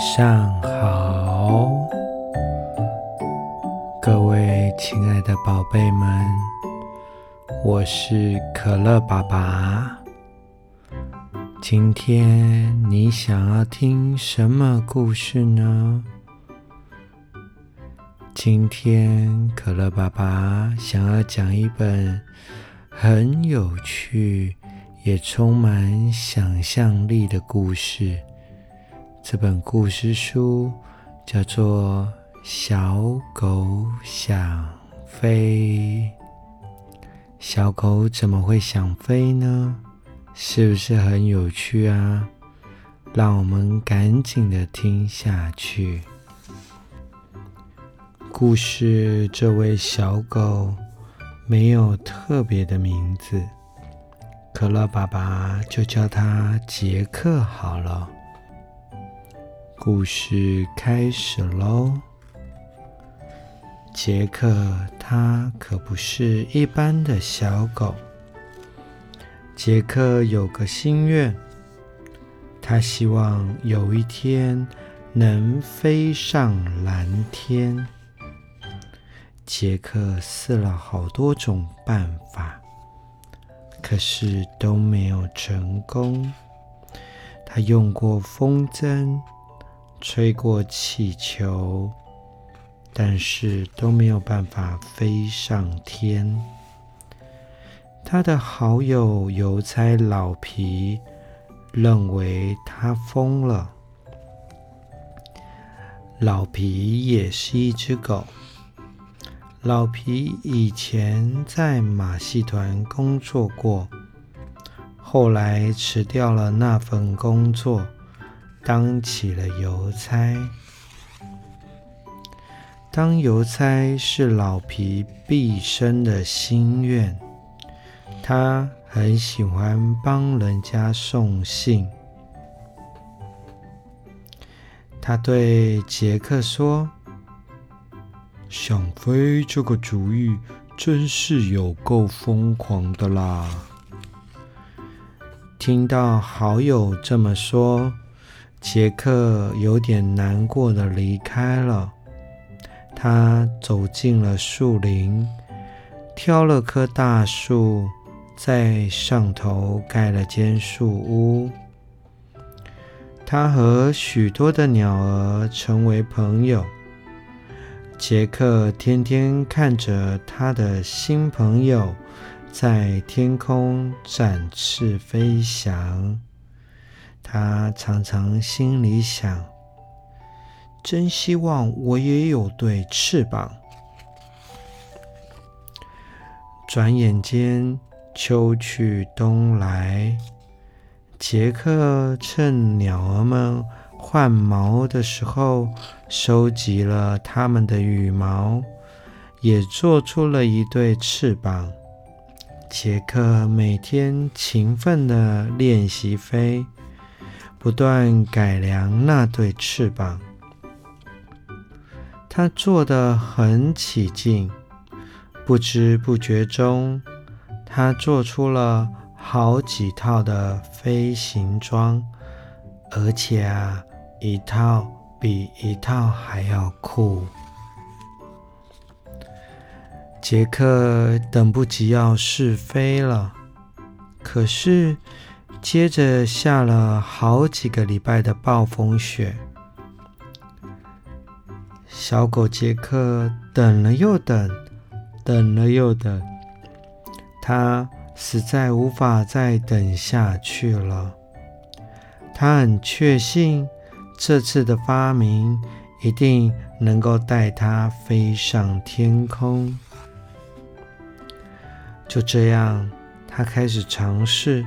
上好，各位亲爱的宝贝们，我是可乐爸爸。今天你想要听什么故事呢？今天可乐爸爸想要讲一本很有趣也充满想象力的故事。这本故事书叫做《小狗想飞》。小狗怎么会想飞呢？是不是很有趣啊？让我们赶紧的听下去。故事这位小狗没有特别的名字，可乐爸爸就叫它杰克好了。故事开始喽！杰克他可不是一般的小狗。杰克有个心愿，他希望有一天能飞上蓝天。杰克试了好多种办法，可是都没有成功。他用过风筝。吹过气球，但是都没有办法飞上天。他的好友邮差老皮认为他疯了。老皮也是一只狗。老皮以前在马戏团工作过，后来辞掉了那份工作。当起了邮差。当邮差是老皮毕生的心愿，他很喜欢帮人家送信。他对杰克说：“想飞这个主意真是有够疯狂的啦！”听到好友这么说。杰克有点难过的离开了。他走进了树林，挑了棵大树，在上头盖了间树屋。他和许多的鸟儿成为朋友。杰克天天看着他的新朋友在天空展翅飞翔。他常常心里想：“真希望我也有对翅膀。”转眼间，秋去冬来，杰克趁鸟儿们换毛的时候，收集了它们的羽毛，也做出了一对翅膀。杰克每天勤奋的练习飞。不断改良那对翅膀，他做得很起劲。不知不觉中，他做出了好几套的飞行装，而且啊，一套比一套还要酷。杰克等不及要试飞了，可是。接着下了好几个礼拜的暴风雪，小狗杰克等了又等，等了又等，他实在无法再等下去了。他很确信这次的发明一定能够带他飞上天空。就这样，他开始尝试。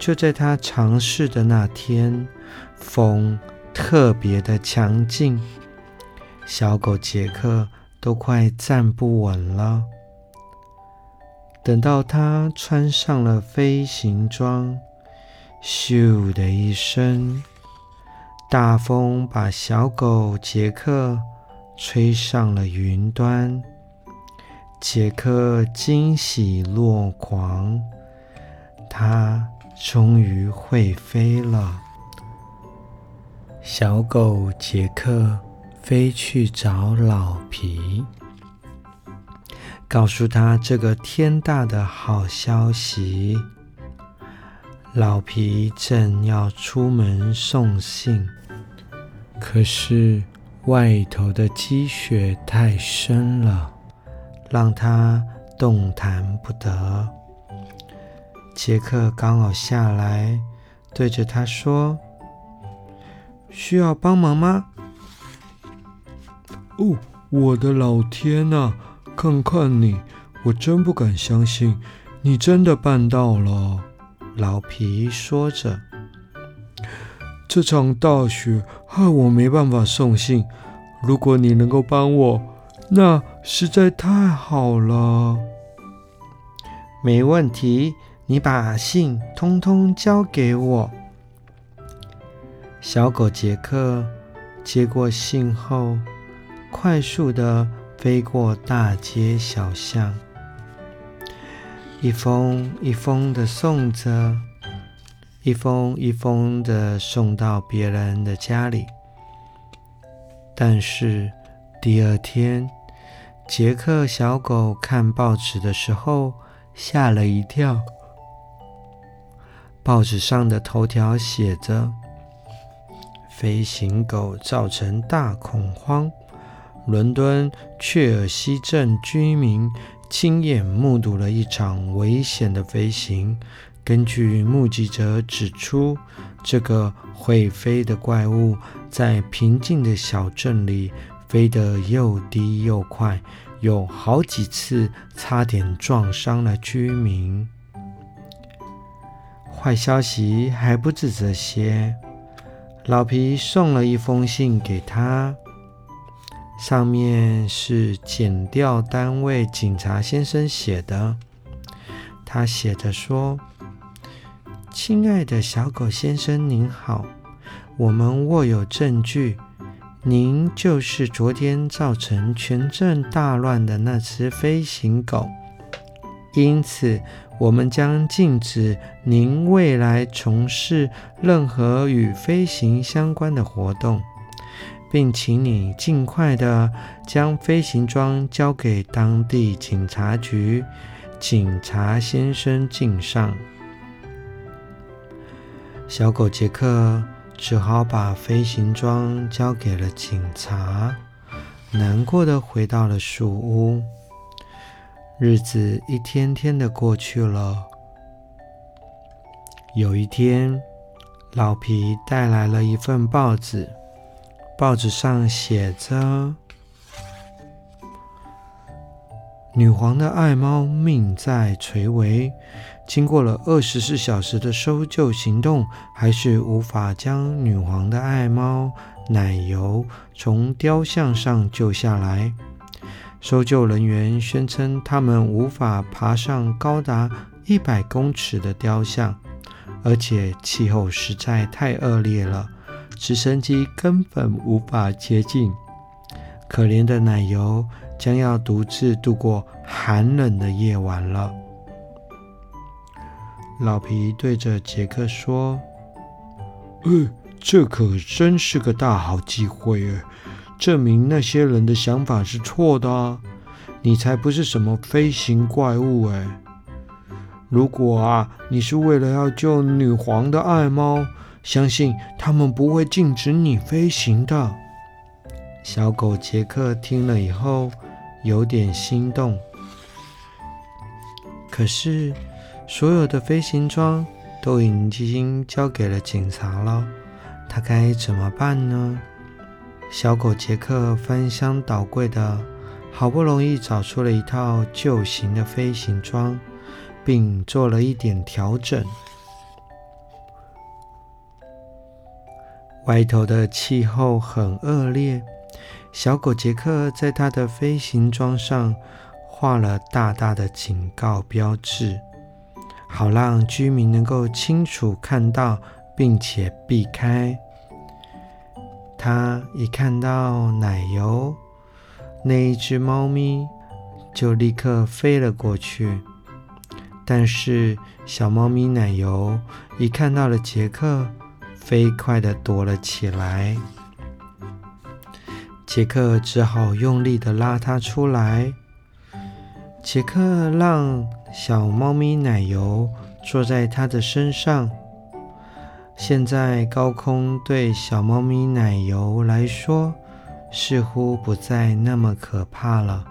就在他尝试的那天，风特别的强劲，小狗杰克都快站不稳了。等到他穿上了飞行装，咻的一声，大风把小狗杰克吹上了云端。杰克惊喜若狂，他。终于会飞了！小狗杰克飞去找老皮，告诉他这个天大的好消息。老皮正要出门送信，可是外头的积雪太深了，让他动弹不得。杰克刚好下来，对着他说：“需要帮忙吗？”“哦，我的老天呐！看看你，我真不敢相信，你真的办到了。”老皮说着：“这场大雪害我没办法送信，如果你能够帮我，那实在太好了。”“没问题，你把信通通交给我。”小狗杰克接过信后，快速的飞过大街小巷。一封一封的送着，一封一封的送到别人的家里。但是第二天，杰克小狗看报纸的时候吓了一跳。报纸上的头条写着：“飞行狗造成大恐慌，伦敦雀尔西镇居民。”亲眼目睹了一场危险的飞行。根据目击者指出，这个会飞的怪物在平静的小镇里飞得又低又快，有好几次差点撞伤了居民。坏消息还不止这些，老皮送了一封信给他。上面是检调单位警察先生写的，他写着说：“亲爱的小狗先生，您好，我们握有证据，您就是昨天造成全镇大乱的那只飞行狗，因此我们将禁止您未来从事任何与飞行相关的活动。”并请你尽快的将飞行装交给当地警察局。警察先生敬上。小狗杰克只好把飞行装交给了警察，难过的回到了树屋。日子一天天的过去了。有一天，老皮带来了一份报纸。报纸上写着：“女皇的爱猫命在垂危，经过了二十四小时的搜救行动，还是无法将女皇的爱猫奶油从雕像上救下来。搜救人员宣称，他们无法爬上高达一百公尺的雕像，而且气候实在太恶劣了。”直升机根本无法接近，可怜的奶油将要独自度过寒冷的夜晚了。老皮对着杰克说：“呃，这可真是个大好机会诶，证明那些人的想法是错的啊！你才不是什么飞行怪物诶。如果啊，你是为了要救女皇的爱猫。”相信他们不会禁止你飞行的。小狗杰克听了以后有点心动，可是所有的飞行装都已经交给了警察了，他该怎么办呢？小狗杰克翻箱倒柜的，好不容易找出了一套旧型的飞行装，并做了一点调整。外头的气候很恶劣，小狗杰克在他的飞行装上画了大大的警告标志，好让居民能够清楚看到，并且避开。他一看到奶油那一只猫咪，就立刻飞了过去。但是小猫咪奶油一看到了杰克，飞快地躲了起来。杰克只好用力地拉它出来。杰克让小猫咪奶油坐在他的身上。现在高空对小猫咪奶油来说似乎不再那么可怕了。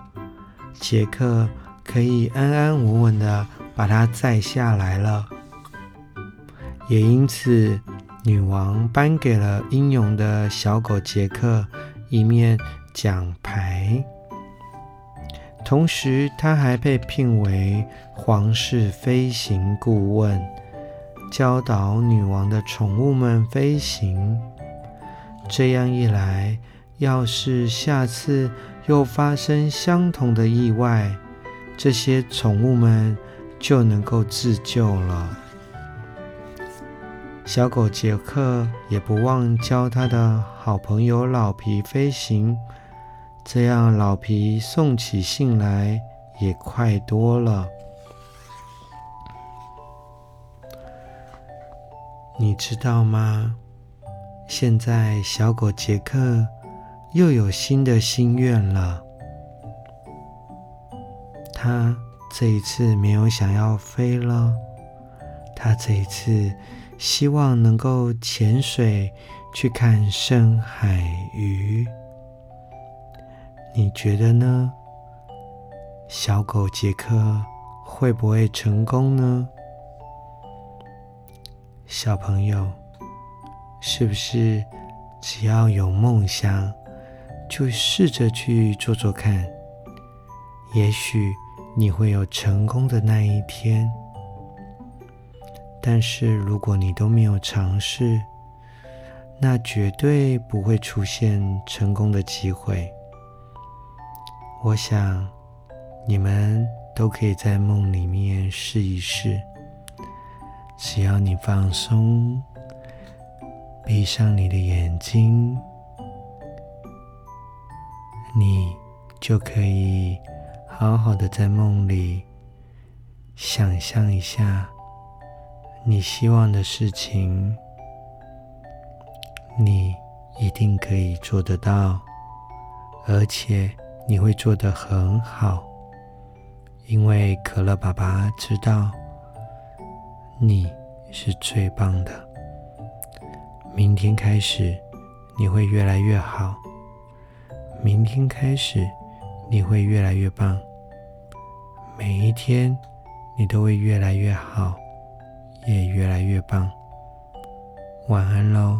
杰克可以安安稳稳地把它载下来了。也因此，女王颁给了英勇的小狗杰克一面奖牌。同时，他还被聘为皇室飞行顾问，教导女王的宠物们飞行。这样一来，要是下次又发生相同的意外，这些宠物们就能够自救了。小狗杰克也不忘教他的好朋友老皮飞行。这样，老皮送起信来也快多了。你知道吗？现在小狗杰克又有新的心愿了。他这一次没有想要飞了，他这一次希望能够潜水去看深海鱼。你觉得呢？小狗杰克会不会成功呢？小朋友，是不是只要有梦想，就试着去做做看？也许你会有成功的那一天。但是如果你都没有尝试，那绝对不会出现成功的机会。我想，你们都可以在梦里面试一试。只要你放松，闭上你的眼睛，你就可以好好的在梦里想象一下你希望的事情，你一定可以做得到，而且。你会做得很好，因为可乐爸爸知道你是最棒的。明天开始，你会越来越好。明天开始，你会越来越棒。每一天，你都会越来越好，也越来越棒。晚安喽。